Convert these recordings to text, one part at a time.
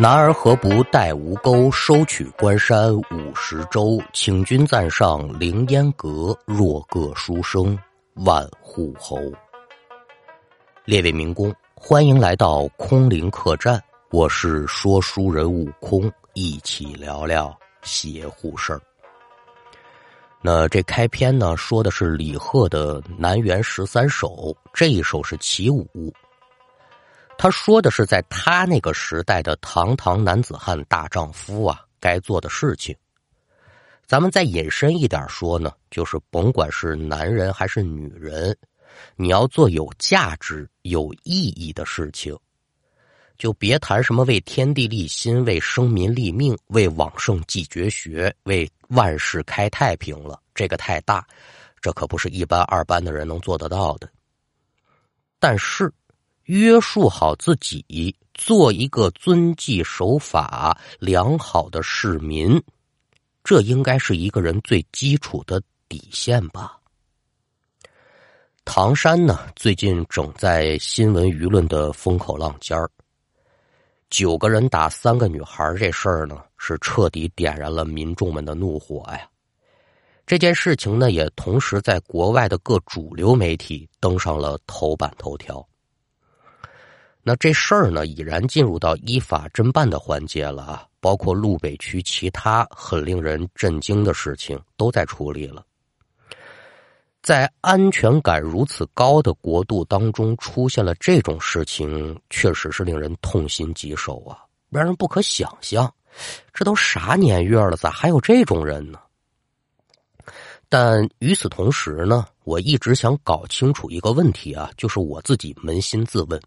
男儿何不带吴钩，收取关山五十州？请君暂上凌烟阁，若个书生万户侯。列位民工，欢迎来到空灵客栈，我是说书人悟空，一起聊聊邪乎事儿。那这开篇呢，说的是李贺的南园十三首，这一首是其五。他说的是在他那个时代的堂堂男子汉大丈夫啊，该做的事情。咱们再引申一点说呢，就是甭管是男人还是女人，你要做有价值、有意义的事情，就别谈什么为天地立心、为生民立命、为往圣继绝学、为万世开太平了。这个太大，这可不是一般二班的人能做得到的。但是。约束好自己，做一个遵纪守法、良好的市民，这应该是一个人最基础的底线吧。唐山呢，最近整在新闻舆论的风口浪尖儿。九个人打三个女孩这事儿呢，是彻底点燃了民众们的怒火呀。这件事情呢，也同时在国外的各主流媒体登上了头版头条。那这事儿呢，已然进入到依法侦办的环节了啊！包括路北区其他很令人震惊的事情都在处理了。在安全感如此高的国度当中，出现了这种事情，确实是令人痛心疾首啊，让人不可想象。这都啥年月了，咋还有这种人呢？但与此同时呢，我一直想搞清楚一个问题啊，就是我自己扪心自问。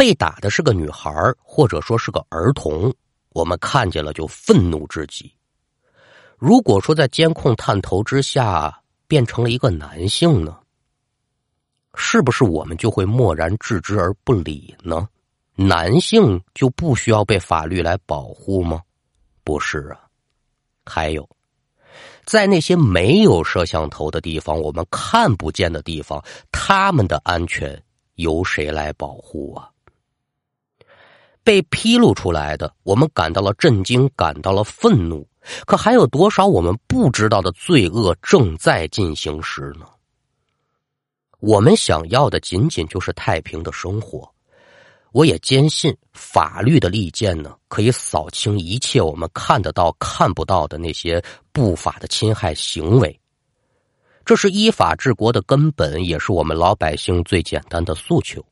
被打的是个女孩或者说是个儿童，我们看见了就愤怒至极。如果说在监控探头之下变成了一个男性呢，是不是我们就会漠然置之而不理呢？男性就不需要被法律来保护吗？不是啊。还有，在那些没有摄像头的地方，我们看不见的地方，他们的安全由谁来保护啊？被披露出来的，我们感到了震惊，感到了愤怒。可还有多少我们不知道的罪恶正在进行时呢？我们想要的仅仅就是太平的生活。我也坚信，法律的利剑呢，可以扫清一切我们看得到、看不到的那些不法的侵害行为。这是依法治国的根本，也是我们老百姓最简单的诉求。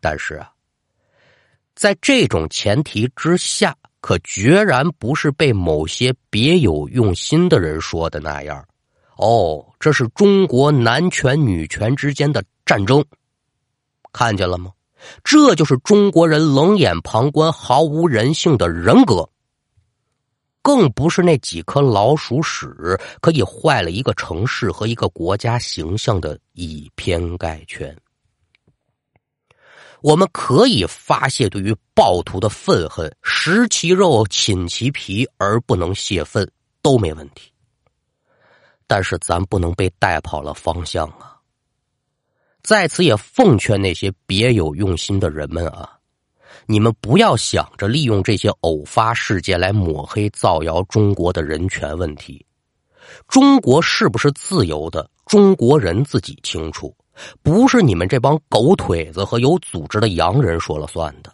但是啊。在这种前提之下，可决然不是被某些别有用心的人说的那样。哦，这是中国男权女权之间的战争，看见了吗？这就是中国人冷眼旁观、毫无人性的人格。更不是那几颗老鼠屎可以坏了一个城市和一个国家形象的以偏概全。我们可以发泄对于暴徒的愤恨，食其肉，寝其皮，而不能泄愤，都没问题。但是咱不能被带跑了方向啊！在此也奉劝那些别有用心的人们啊，你们不要想着利用这些偶发事件来抹黑、造谣中国的人权问题。中国是不是自由的？中国人自己清楚。不是你们这帮狗腿子和有组织的洋人说了算的。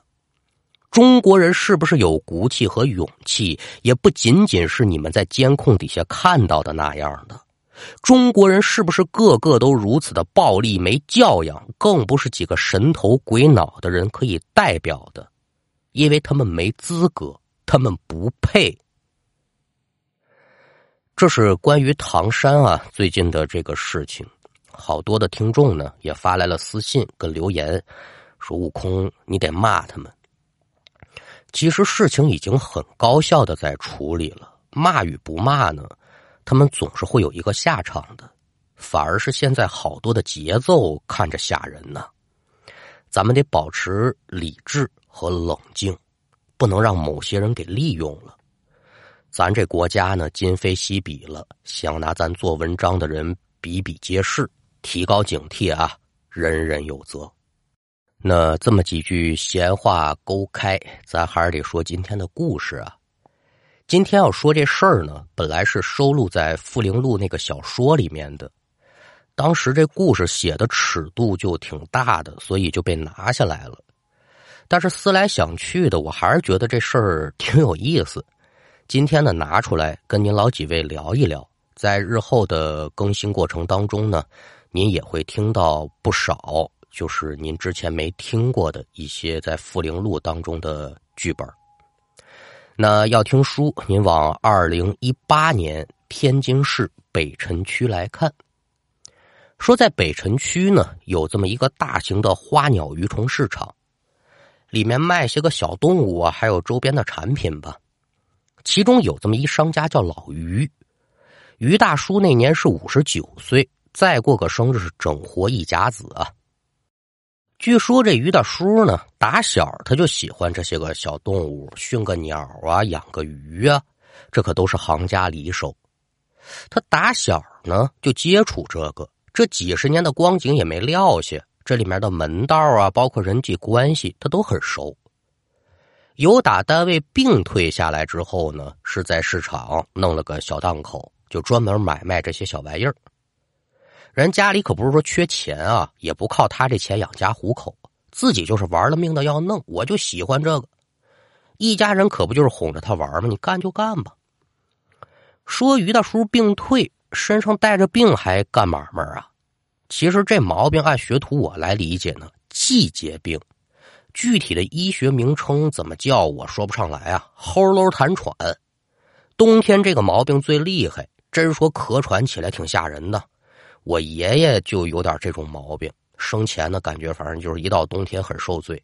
中国人是不是有骨气和勇气，也不仅仅是你们在监控底下看到的那样的。中国人是不是个个都如此的暴力、没教养，更不是几个神头鬼脑的人可以代表的，因为他们没资格，他们不配。这是关于唐山啊最近的这个事情。好多的听众呢，也发来了私信跟留言，说：“悟空，你得骂他们。”其实事情已经很高效的在处理了，骂与不骂呢，他们总是会有一个下场的。反而是现在好多的节奏看着吓人呢，咱们得保持理智和冷静，不能让某些人给利用了。咱这国家呢，今非昔比了，想拿咱做文章的人比比皆是。提高警惕啊！人人有责。那这么几句闲话勾开，咱还是得说今天的故事啊。今天要说这事儿呢，本来是收录在《富灵录》那个小说里面的，当时这故事写的尺度就挺大的，所以就被拿下来了。但是思来想去的，我还是觉得这事儿挺有意思。今天呢，拿出来跟您老几位聊一聊，在日后的更新过程当中呢，您也会听到不少，就是您之前没听过的一些在《富灵录》当中的剧本。那要听书，您往二零一八年天津市北辰区来看。说在北辰区呢，有这么一个大型的花鸟鱼虫市场，里面卖些个小动物啊，还有周边的产品吧。其中有这么一商家叫老于，于大叔那年是五十九岁，再过个生日是整活一甲子啊。据说这于大叔呢，打小他就喜欢这些个小动物，训个鸟啊，养个鱼啊，这可都是行家里手。他打小呢就接触这个，这几十年的光景也没撂下，这里面的门道啊，包括人际关系，他都很熟。有打单位病退下来之后呢，是在市场弄了个小档口，就专门买卖这些小玩意儿。人家里可不是说缺钱啊，也不靠他这钱养家糊口，自己就是玩了命的要弄。我就喜欢这个，一家人可不就是哄着他玩吗？你干就干吧。说于大叔病退，身上带着病还干买卖啊？其实这毛病按学徒我来理解呢，季节病，具体的医学名称怎么叫我说不上来啊。齁喽痰喘，冬天这个毛病最厉害，真说咳喘起来挺吓人的。我爷爷就有点这种毛病，生前呢感觉反正就是一到冬天很受罪，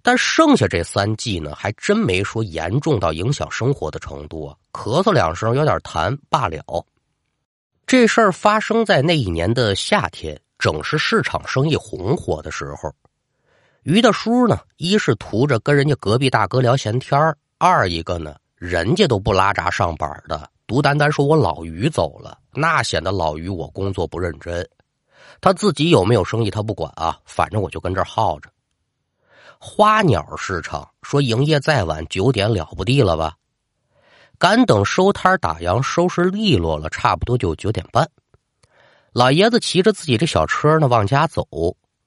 但剩下这三季呢还真没说严重到影响生活的程度啊，咳嗽两声有点痰罢了。这事儿发生在那一年的夏天，正是市场生意红火的时候。于大叔呢，一是图着跟人家隔壁大哥聊闲天二一个呢，人家都不拉闸上班的。独单单说我老于走了，那显得老于我工作不认真。他自己有没有生意他不管啊，反正我就跟这儿耗着。花鸟市场说营业再晚九点了不地了吧？赶等收摊打烊收拾利落了，差不多就九点半。老爷子骑着自己这小车呢往家走，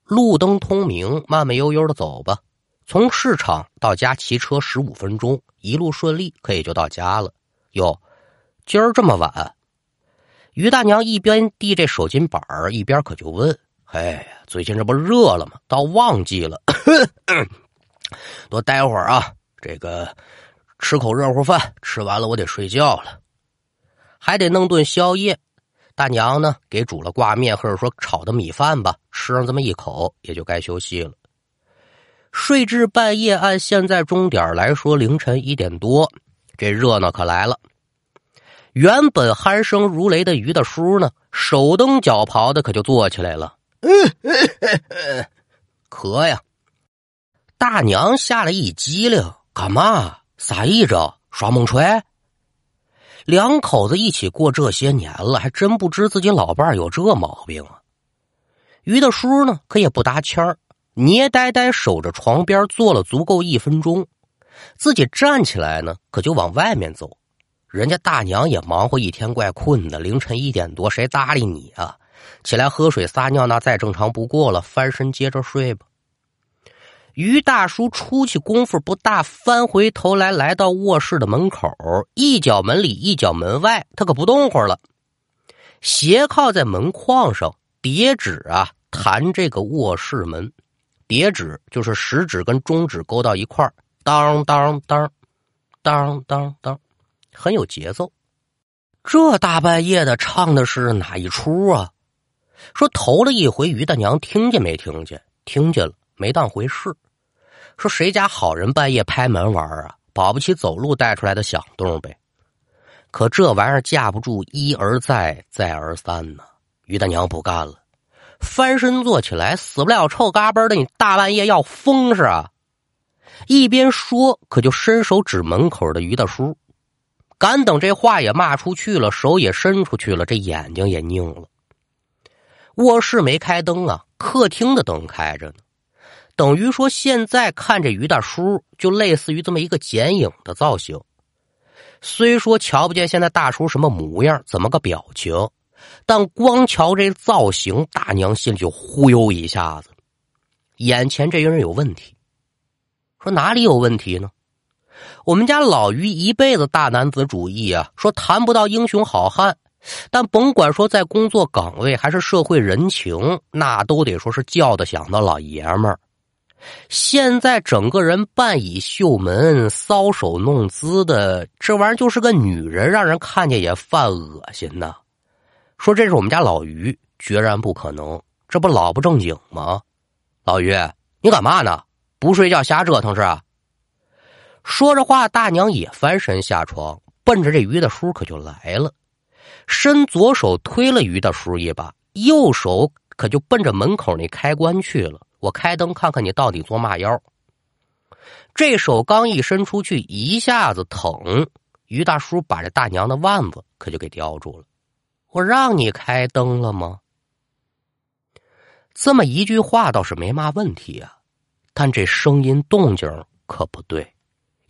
路灯通明，慢慢悠悠的走吧。从市场到家骑车十五分钟，一路顺利，可以就到家了。哟。今儿这么晚，于大娘一边递这手巾板儿一边可就问：“哎，最近这不热了吗？到旺季了，多待会儿啊！这个吃口热乎饭，吃完了我得睡觉了，还得弄顿宵夜。大娘呢，给煮了挂面或者说炒的米饭吧，吃上这么一口，也就该休息了。睡至半夜，按现在钟点来说，凌晨一点多，这热闹可来了。”原本鼾声如雷的于大叔呢，手蹬脚刨的可就坐起来了，咳呀！大娘吓了一激灵，干嘛？撒意着？耍猛锤？两口子一起过这些年了，还真不知自己老伴有这毛病啊！于大叔呢，可也不搭腔儿，捏呆呆守着床边坐了足够一分钟，自己站起来呢，可就往外面走。人家大娘也忙活一天，怪困的。凌晨一点多，谁搭理你啊？起来喝水撒尿，那再正常不过了。翻身接着睡吧。于大叔出去功夫不大，翻回头来，来到卧室的门口，一脚门里，一脚门外，他可不动会儿了，斜靠在门框上，叠指啊弹这个卧室门，叠指就是食指跟中指勾到一块儿，当当当，当当当。很有节奏，这大半夜的唱的是哪一出啊？说头了一回，于大娘听见没听见？听见了，没当回事。说谁家好人半夜拍门玩啊？保不齐走路带出来的响动呗。可这玩意儿架不住一而再，再而三呢。于大娘不干了，翻身坐起来，死不了臭嘎嘣的，你大半夜要疯是啊？一边说，可就伸手指门口的于大叔。赶等这话也骂出去了，手也伸出去了，这眼睛也拧了。卧室没开灯啊，客厅的灯开着呢。等于说现在看这于大叔，就类似于这么一个剪影的造型。虽说瞧不见现在大叔什么模样，怎么个表情，但光瞧这造型，大娘心里就忽悠一下子。眼前这个人有问题，说哪里有问题呢？我们家老于一辈子大男子主义啊，说谈不到英雄好汉，但甭管说在工作岗位还是社会人情，那都得说是叫得响的老爷们儿。现在整个人半倚袖门、搔首弄姿的，这玩意儿就是个女人，让人看见也犯恶心呐。说这是我们家老于，决然不可能，这不老不正经吗？老于，你干嘛呢？不睡觉瞎折腾是？说着话，大娘也翻身下床，奔着这于大叔可就来了，伸左手推了于大叔一把，右手可就奔着门口那开关去了。我开灯看看你到底做嘛妖？这手刚一伸出去，一下子疼，于大叔把这大娘的腕子可就给叼住了。我让你开灯了吗？这么一句话倒是没嘛问题啊，但这声音动静可不对。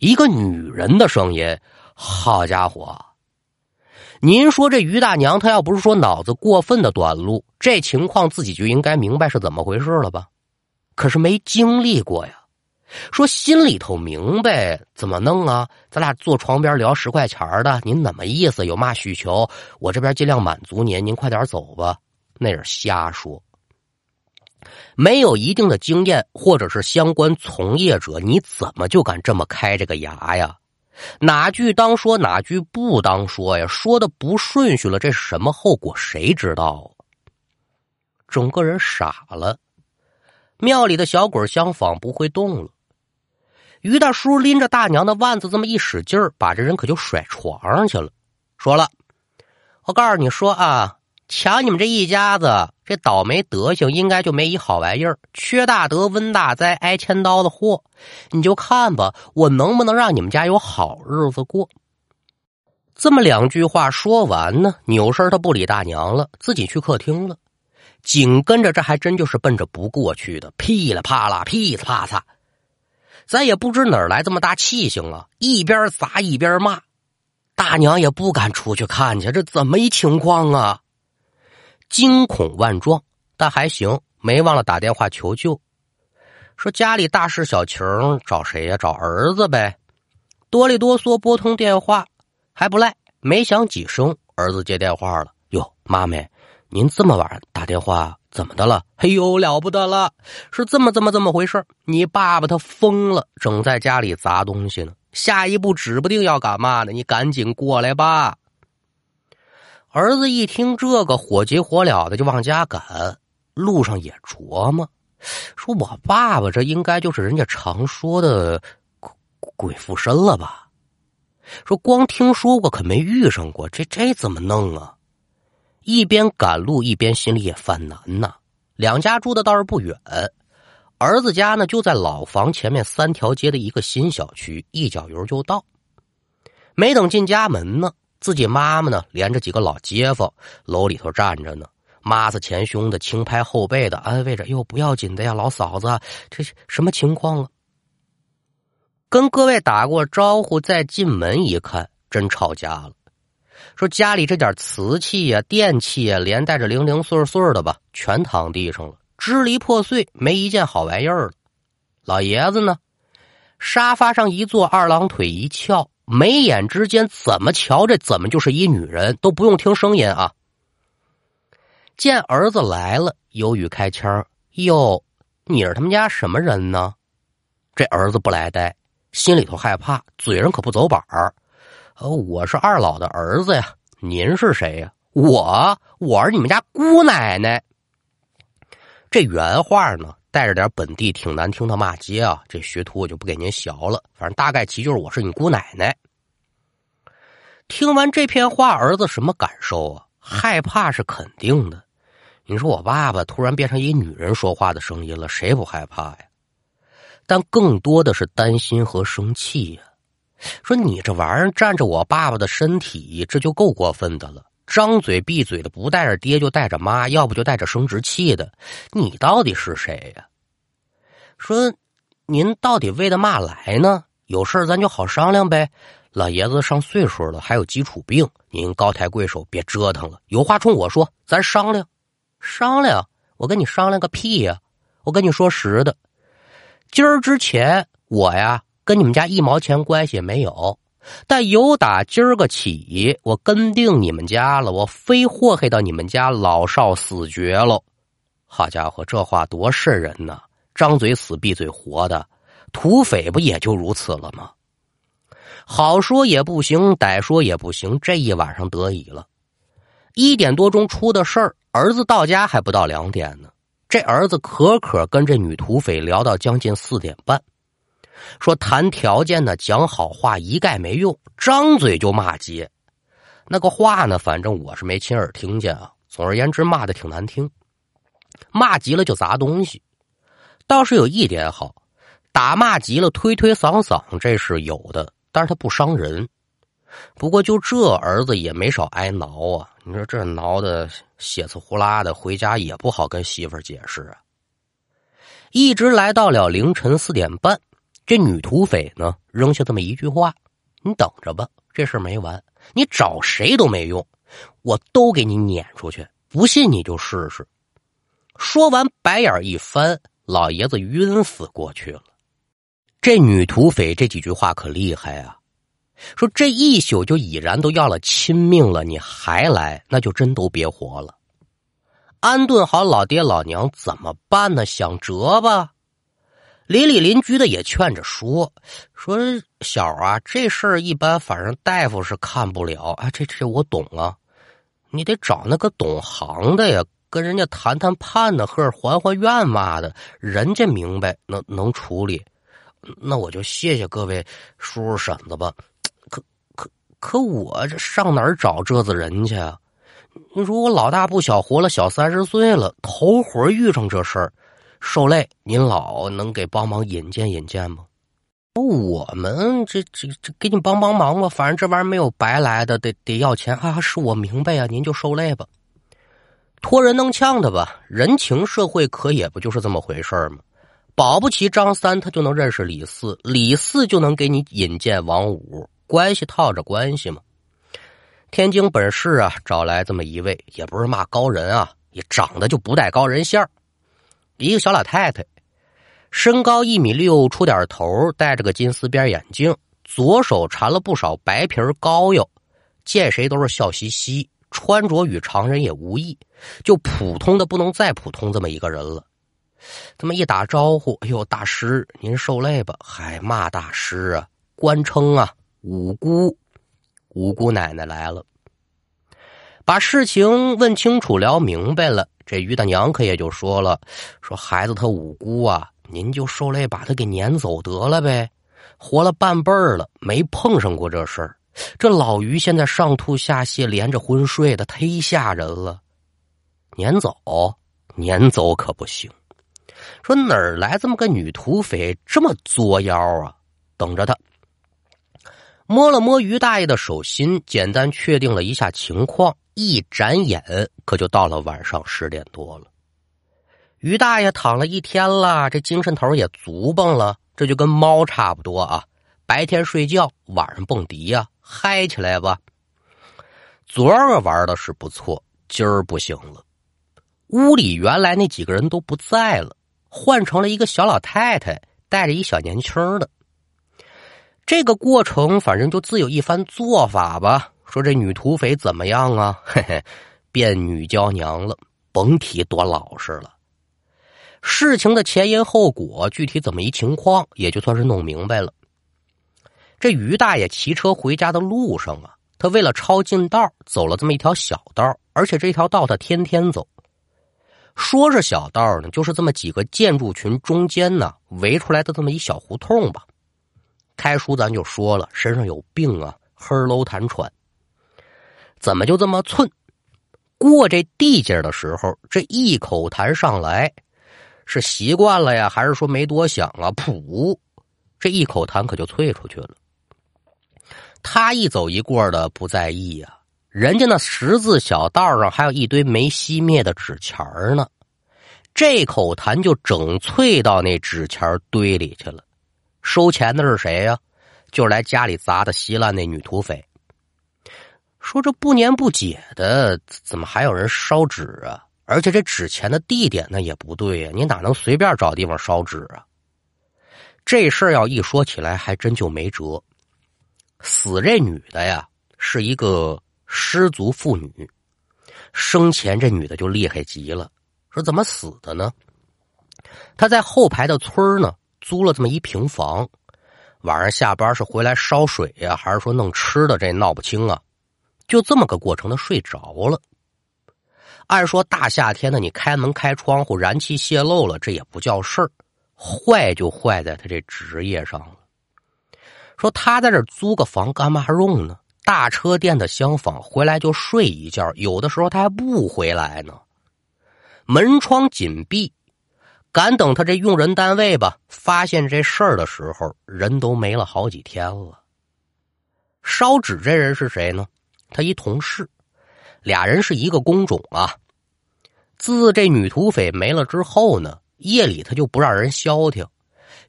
一个女人的声音，好家伙！您说这于大娘，她要不是说脑子过分的短路，这情况自己就应该明白是怎么回事了吧？可是没经历过呀，说心里头明白怎么弄啊？咱俩坐床边聊十块钱的，您怎么意思？有嘛需求？我这边尽量满足您，您快点走吧。那是瞎说。没有一定的经验或者是相关从业者，你怎么就敢这么开这个牙呀？哪句当说，哪句不当说呀？说的不顺序了，这是什么后果？谁知道？整个人傻了。庙里的小鬼相仿不会动了。于大叔拎着大娘的腕子，这么一使劲儿，把这人可就甩床上去了。说了，我告诉你说啊。瞧你们这一家子，这倒霉德行，应该就没一好玩意儿。缺大德，温大灾，挨千刀的祸。你就看吧，我能不能让你们家有好日子过？这么两句话说完呢，扭身他不理大娘了，自己去客厅了。紧跟着，这还真就是奔着不过去的，噼里啪啦，噼里啪嚓，咱也不知哪儿来这么大气性啊！一边砸一边骂，大娘也不敢出去看去，这怎么一情况啊？惊恐万状，但还行，没忘了打电话求救，说家里大事小情找谁呀？找儿子呗。哆里哆嗦拨通电话，还不赖，没响几声，儿子接电话了。哟，妈咪，您这么晚打电话，怎么的了？哎呦，了不得了，是这么这么这么回事你爸爸他疯了，正在家里砸东西呢，下一步指不定要干嘛呢。你赶紧过来吧。儿子一听这个，火急火燎的就往家赶，路上也琢磨，说我爸爸这应该就是人家常说的鬼附身了吧？说光听说过，可没遇上过，这这怎么弄啊？一边赶路一边心里也犯难呐。两家住的倒是不远，儿子家呢就在老房前面三条街的一个新小区，一脚油就到。没等进家门呢。自己妈妈呢，连着几个老街坊，楼里头站着呢，抹子前胸的，轻拍后背的，安慰着：“哟，不要紧的呀，老嫂子，这是什么情况啊？”跟各位打过招呼，再进门一看，真吵架了。说家里这点瓷器呀、电器呀，连带着零零碎碎的吧，全躺地上了，支离破碎，没一件好玩意儿了。老爷子呢，沙发上一坐，二郎腿一翘。眉眼之间怎么瞧着怎么就是一女人，都不用听声音啊！见儿子来了，犹豫开腔：“哟，你是他们家什么人呢？”这儿子不来呆，心里头害怕，嘴上可不走板儿：“我是二老的儿子呀，您是谁呀？”“我，我是你们家姑奶奶。”这原话呢？带着点本地挺难听的骂街啊！这学徒我就不给您学了，反正大概其就是我是你姑奶奶。听完这片话，儿子什么感受啊？害怕是肯定的。你说我爸爸突然变成一女人说话的声音了，谁不害怕呀？但更多的是担心和生气呀。说你这玩意儿占着我爸爸的身体，这就够过分的了。张嘴闭嘴的不带着爹就带着妈，要不就带着生殖器的，你到底是谁呀？说：“您到底为的嘛来呢？有事咱就好商量呗。老爷子上岁数了，还有基础病，您高抬贵手，别折腾了。有话冲我说，咱商量商量。我跟你商量个屁呀！我跟你说实的，今儿之前我呀跟你们家一毛钱关系也没有，但由打今儿个起，我跟定你们家了，我非祸害到你们家老少死绝喽。好家伙，这话多瘆人呐！张嘴死，闭嘴活的，土匪不也就如此了吗？好说也不行，歹说也不行。这一晚上得以了，一点多钟出的事儿，儿子到家还不到两点呢。这儿子可可跟这女土匪聊到将近四点半，说谈条件呢，讲好话一概没用，张嘴就骂街。那个话呢，反正我是没亲耳听见啊。总而言之，骂的挺难听，骂急了就砸东西。倒是有一点好，打骂急了推推搡搡，这是有的，但是他不伤人。不过就这儿子也没少挨挠啊！你说这挠的血刺呼啦的，回家也不好跟媳妇儿解释啊。一直来到了凌晨四点半，这女土匪呢扔下这么一句话：“你等着吧，这事没完，你找谁都没用，我都给你撵出去，不信你就试试。”说完，白眼一翻。老爷子晕死过去了。这女土匪这几句话可厉害啊！说这一宿就已然都要了亲命了，你还来，那就真都别活了。安顿好老爹老娘怎么办呢？想辙吧。邻里邻居的也劝着说：“说小啊，这事儿一般，反正大夫是看不了啊。这这我懂啊，你得找那个懂行的呀。”跟人家谈谈判呢，或者还还愿嘛的，人家明白能能处理，那我就谢谢各位叔叔婶子吧。可可可，我这上哪儿找这子人去啊？你说我老大不小，活了小三十岁了，头回遇上这事儿，受累，您老能给帮忙引荐引荐吗？我们这这这给你帮帮忙吧，反正这玩意儿没有白来的，得得要钱啊！是我明白啊，您就受累吧。托人弄呛的吧，人情社会可也不就是这么回事吗？保不齐张三他就能认识李四，李四就能给你引荐王五，关系套着关系嘛。天津本市啊，找来这么一位，也不是嘛高人啊，也长得就不带高人相一个小老太太，身高一米六出点头，戴着个金丝边眼镜，左手缠了不少白皮膏药，见谁都是笑嘻嘻。穿着与常人也无异，就普通的不能再普通这么一个人了。这么一打招呼，哎呦，大师您受累吧？还骂大师啊，官称啊，五姑，五姑奶奶来了，把事情问清楚、聊明白了。这于大娘可也就说了，说孩子他五姑啊，您就受累把他给撵走得了呗。活了半辈儿了，没碰上过这事儿。这老于现在上吐下泻，连着昏睡的，忒吓人了。撵走，撵走可不行。说哪儿来这么个女土匪，这么作妖啊？等着他。摸了摸于大爷的手心，简单确定了一下情况，一眨眼，可就到了晚上十点多了。于大爷躺了一天了，这精神头也足蹦了，这就跟猫差不多啊。白天睡觉，晚上蹦迪呀。嗨起来吧！昨儿个玩的是不错，今儿不行了。屋里原来那几个人都不在了，换成了一个小老太太带着一小年轻的。这个过程反正就自有一番做法吧。说这女土匪怎么样啊？嘿嘿，变女娇娘了，甭提多老实了。事情的前因后果，具体怎么一情况，也就算是弄明白了。这于大爷骑车回家的路上啊，他为了抄近道，走了这么一条小道，而且这条道他天天走。说是小道呢，就是这么几个建筑群中间呢围出来的这么一小胡同吧。开书咱就说了，身上有病啊，黑喽痰喘。怎么就这么寸？过这地界的时候，这一口痰上来，是习惯了呀，还是说没多想啊？噗，这一口痰可就啐出去了。他一走一过的不在意呀，人家那十字小道上还有一堆没熄灭的纸钱呢。这口痰就整啐到那纸钱堆里去了。收钱的是谁呀？就是来家里砸的稀烂那女土匪。说这不年不节的，怎么还有人烧纸啊？而且这纸钱的地点呢也不对呀，你哪能随便找地方烧纸啊？这事儿要一说起来，还真就没辙。死这女的呀，是一个失足妇女，生前这女的就厉害极了。说怎么死的呢？她在后排的村呢租了这么一平房，晚上下班是回来烧水呀，还是说弄吃的？这闹不清啊。就这么个过程，他睡着了。按说大夏天的，你开门开窗户，燃气泄漏了，这也不叫事儿。坏就坏在他这职业上了。说他在这租个房干嘛用呢？大车店的厢房回来就睡一觉，有的时候他还不回来呢。门窗紧闭，赶等他这用人单位吧，发现这事儿的时候，人都没了好几天了。烧纸这人是谁呢？他一同事。俩人是一个工种啊。自这女土匪没了之后呢，夜里他就不让人消停，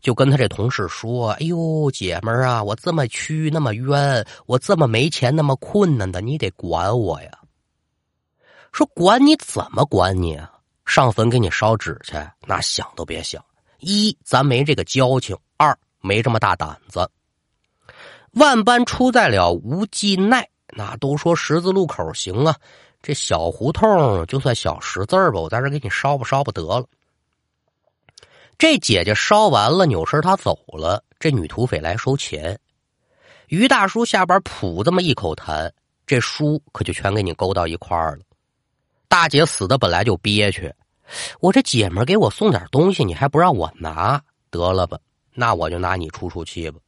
就跟他这同事说：“哎呦，姐们儿啊，我这么屈那么冤，我这么没钱那么困难的，你得管我呀。”说管你怎么管你啊？上坟给你烧纸去？那想都别想！一咱没这个交情，二没这么大胆子。万般出在了无计奈。那都说十字路口行啊，这小胡同就算小十字吧，我在这给你烧吧烧吧得了。这姐姐烧完了，扭身她走了。这女土匪来收钱，于大叔下边吐这么一口痰，这书可就全给你勾到一块儿了。大姐死的本来就憋屈，我这姐们给我送点东西，你还不让我拿，得了吧？那我就拿你出出气吧。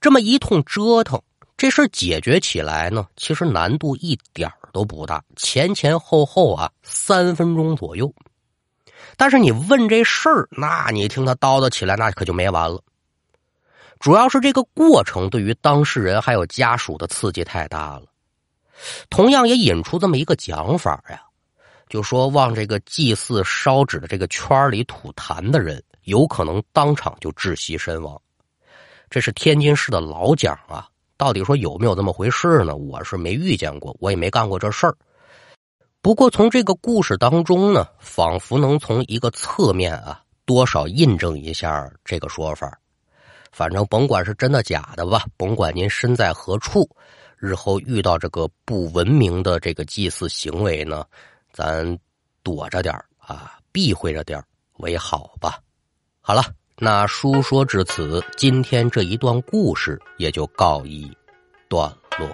这么一通折腾。这事解决起来呢，其实难度一点都不大，前前后后啊三分钟左右。但是你问这事儿，那你听他叨叨起来，那可就没完了。主要是这个过程对于当事人还有家属的刺激太大了，同样也引出这么一个讲法呀，就说往这个祭祀烧纸的这个圈里吐痰的人，有可能当场就窒息身亡。这是天津市的老讲啊。到底说有没有这么回事呢？我是没遇见过，我也没干过这事儿。不过从这个故事当中呢，仿佛能从一个侧面啊，多少印证一下这个说法。反正甭管是真的假的吧，甭管您身在何处，日后遇到这个不文明的这个祭祀行为呢，咱躲着点啊，避讳着点为好吧。好了。那书说至此，今天这一段故事也就告一段落。